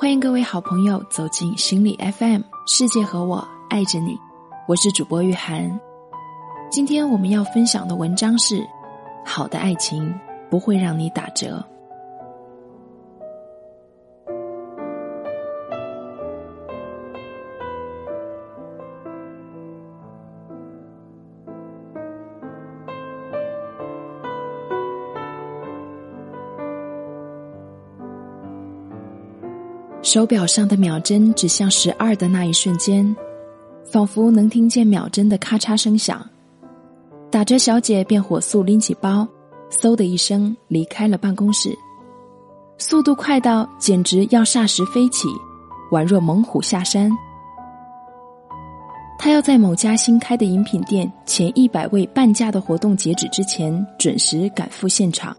欢迎各位好朋友走进心理 FM，世界和我爱着你，我是主播玉涵。今天我们要分享的文章是：好的爱情不会让你打折。手表上的秒针指向十二的那一瞬间，仿佛能听见秒针的咔嚓声响。打折小姐便火速拎起包，嗖的一声离开了办公室，速度快到简直要霎时飞起，宛若猛虎下山。她要在某家新开的饮品店前一百位半价的活动截止之前准时赶赴现场。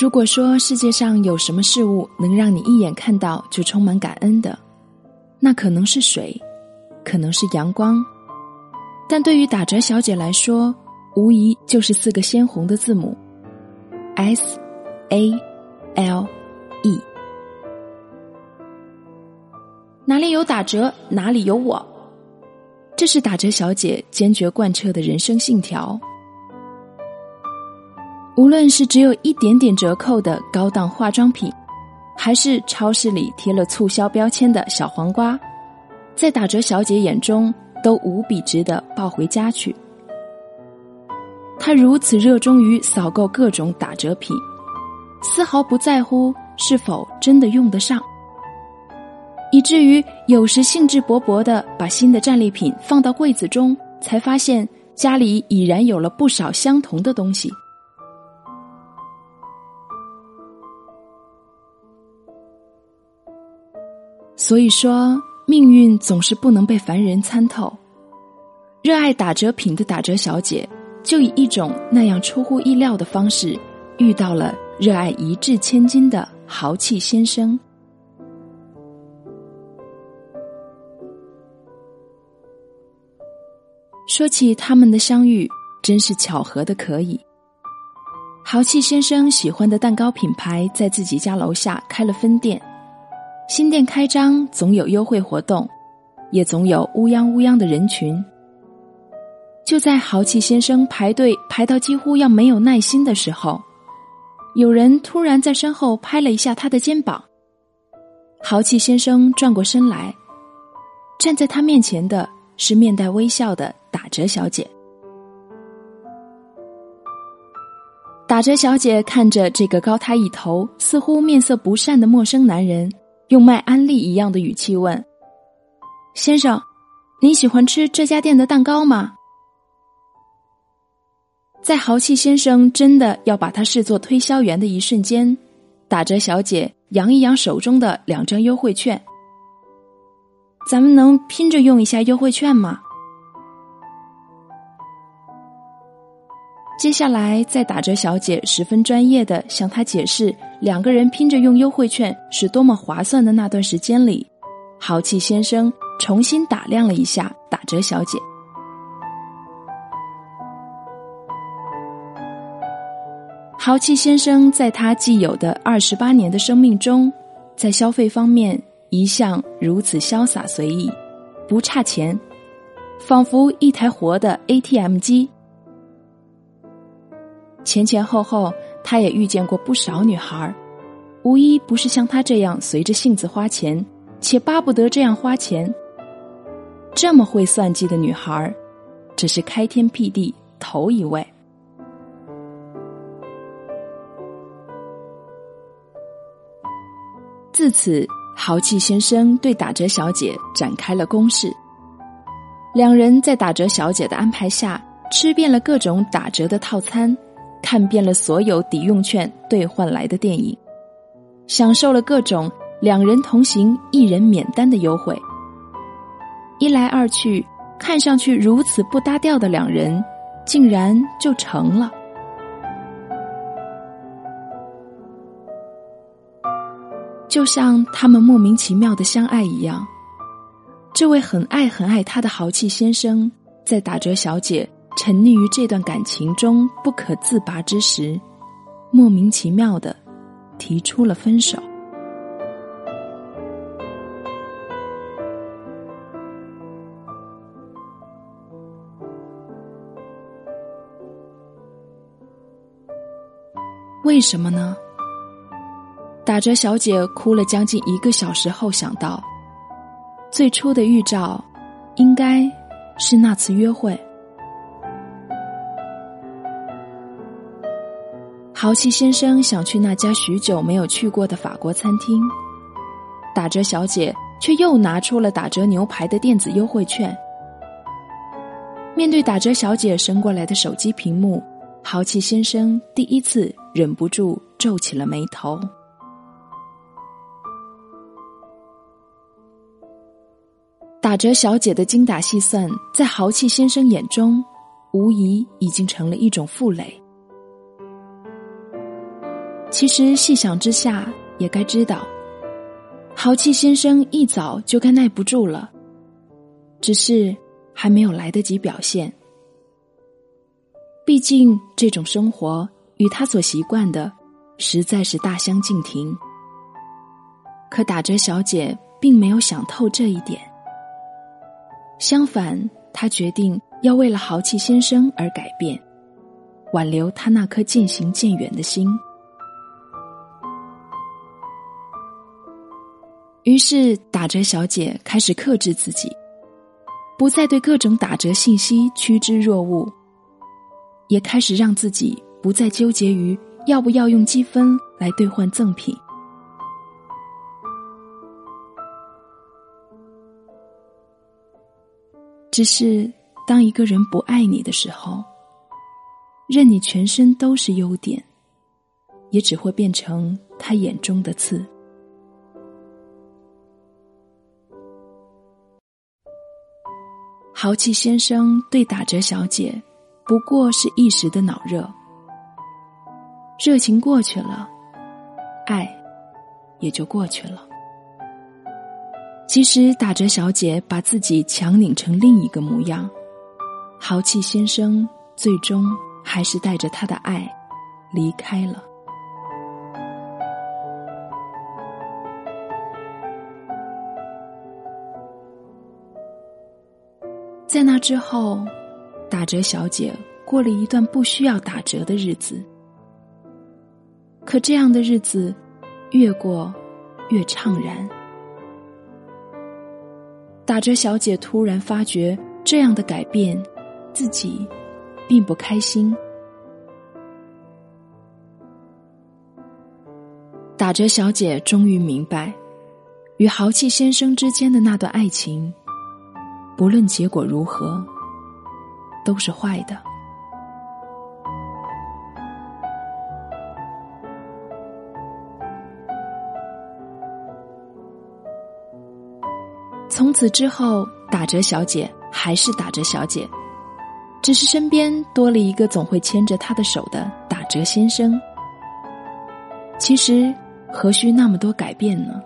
如果说世界上有什么事物能让你一眼看到就充满感恩的，那可能是水，可能是阳光，但对于打折小姐来说，无疑就是四个鲜红的字母：S A L E。哪里有打折，哪里有我，这是打折小姐坚决贯彻的人生信条。无论是只有一点点折扣的高档化妆品，还是超市里贴了促销标签的小黄瓜，在打折小姐眼中都无比值得抱回家去。她如此热衷于扫购各种打折品，丝毫不在乎是否真的用得上，以至于有时兴致勃勃的把新的战利品放到柜子中，才发现家里已然有了不少相同的东西。所以说，命运总是不能被凡人参透。热爱打折品的打折小姐，就以一种那样出乎意料的方式，遇到了热爱一掷千金的豪气先生。说起他们的相遇，真是巧合的可以。豪气先生喜欢的蛋糕品牌在自己家楼下开了分店。新店开张总有优惠活动，也总有乌泱乌泱的人群。就在豪气先生排队排到几乎要没有耐心的时候，有人突然在身后拍了一下他的肩膀。豪气先生转过身来，站在他面前的是面带微笑的打折小姐。打折小姐看着这个高他一头、似乎面色不善的陌生男人。用卖安利一样的语气问：“先生，您喜欢吃这家店的蛋糕吗？”在豪气先生真的要把他视作推销员的一瞬间，打折小姐扬一扬手中的两张优惠券：“咱们能拼着用一下优惠券吗？”接下来，在打折小姐十分专业的向他解释两个人拼着用优惠券是多么划算的那段时间里，豪气先生重新打量了一下打折小姐。豪气先生在他既有的二十八年的生命中，在消费方面一向如此潇洒随意，不差钱，仿佛一台活的 ATM 机。前前后后，他也遇见过不少女孩无一不是像他这样随着性子花钱，且巴不得这样花钱。这么会算计的女孩这是开天辟地头一位。自此，豪气先生对打折小姐展开了攻势。两人在打折小姐的安排下，吃遍了各种打折的套餐。看遍了所有抵用券兑换来的电影，享受了各种两人同行一人免单的优惠。一来二去，看上去如此不搭调的两人，竟然就成了。就像他们莫名其妙的相爱一样。这位很爱很爱他的豪气先生，在打折小姐沉溺于这段感情中不可自拔之时，莫名其妙的提出了分手。为什么呢？打折小姐哭了将近一个小时后，想到。最初的预兆，应该是那次约会。豪气先生想去那家许久没有去过的法国餐厅，打折小姐却又拿出了打折牛排的电子优惠券。面对打折小姐伸过来的手机屏幕，豪气先生第一次忍不住皱起了眉头。打折小姐的精打细算，在豪气先生眼中，无疑已经成了一种负累。其实细想之下，也该知道，豪气先生一早就该耐不住了，只是还没有来得及表现。毕竟这种生活与他所习惯的实在是大相径庭。可打折小姐并没有想透这一点。相反，她决定要为了豪气先生而改变，挽留他那颗渐行渐远的心。于是，打折小姐开始克制自己，不再对各种打折信息趋之若鹜，也开始让自己不再纠结于要不要用积分来兑换赠品。只是，当一个人不爱你的时候，任你全身都是优点，也只会变成他眼中的刺。豪气先生对打折小姐，不过是一时的脑热，热情过去了，爱也就过去了。其实打折小姐把自己强拧成另一个模样，豪气先生最终还是带着他的爱离开了。在那之后，打折小姐过了一段不需要打折的日子，可这样的日子越过越怅然。打折小姐突然发觉，这样的改变，自己并不开心。打折小姐终于明白，与豪气先生之间的那段爱情，不论结果如何，都是坏的。从此之后，打折小姐还是打折小姐，只是身边多了一个总会牵着她的手的打折先生。其实何须那么多改变呢？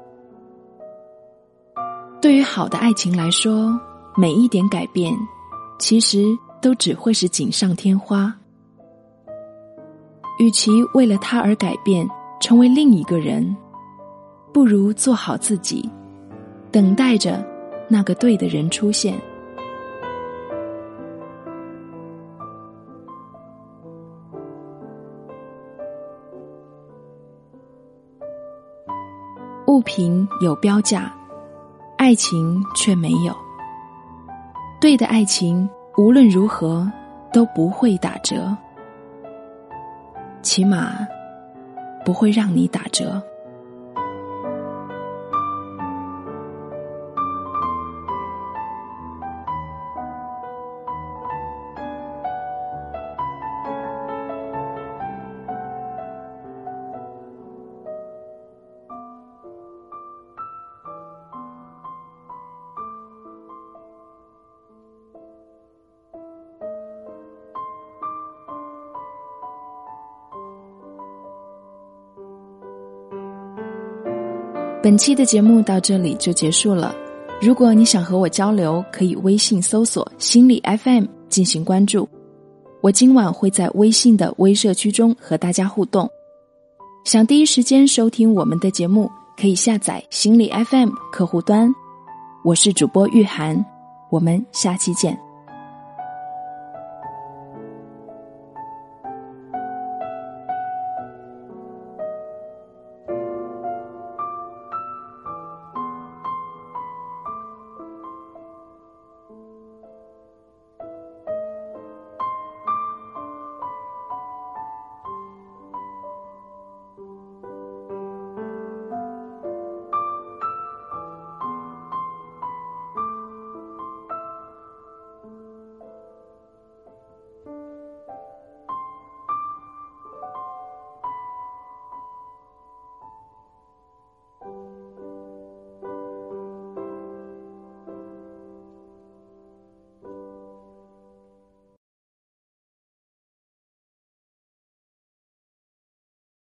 对于好的爱情来说，每一点改变，其实都只会是锦上添花。与其为了他而改变，成为另一个人，不如做好自己，等待着。那个对的人出现。物品有标价，爱情却没有。对的爱情无论如何都不会打折，起码不会让你打折。本期的节目到这里就结束了。如果你想和我交流，可以微信搜索“心理 FM” 进行关注。我今晚会在微信的微社区中和大家互动。想第一时间收听我们的节目，可以下载心理 FM 客户端。我是主播玉涵，我们下期见。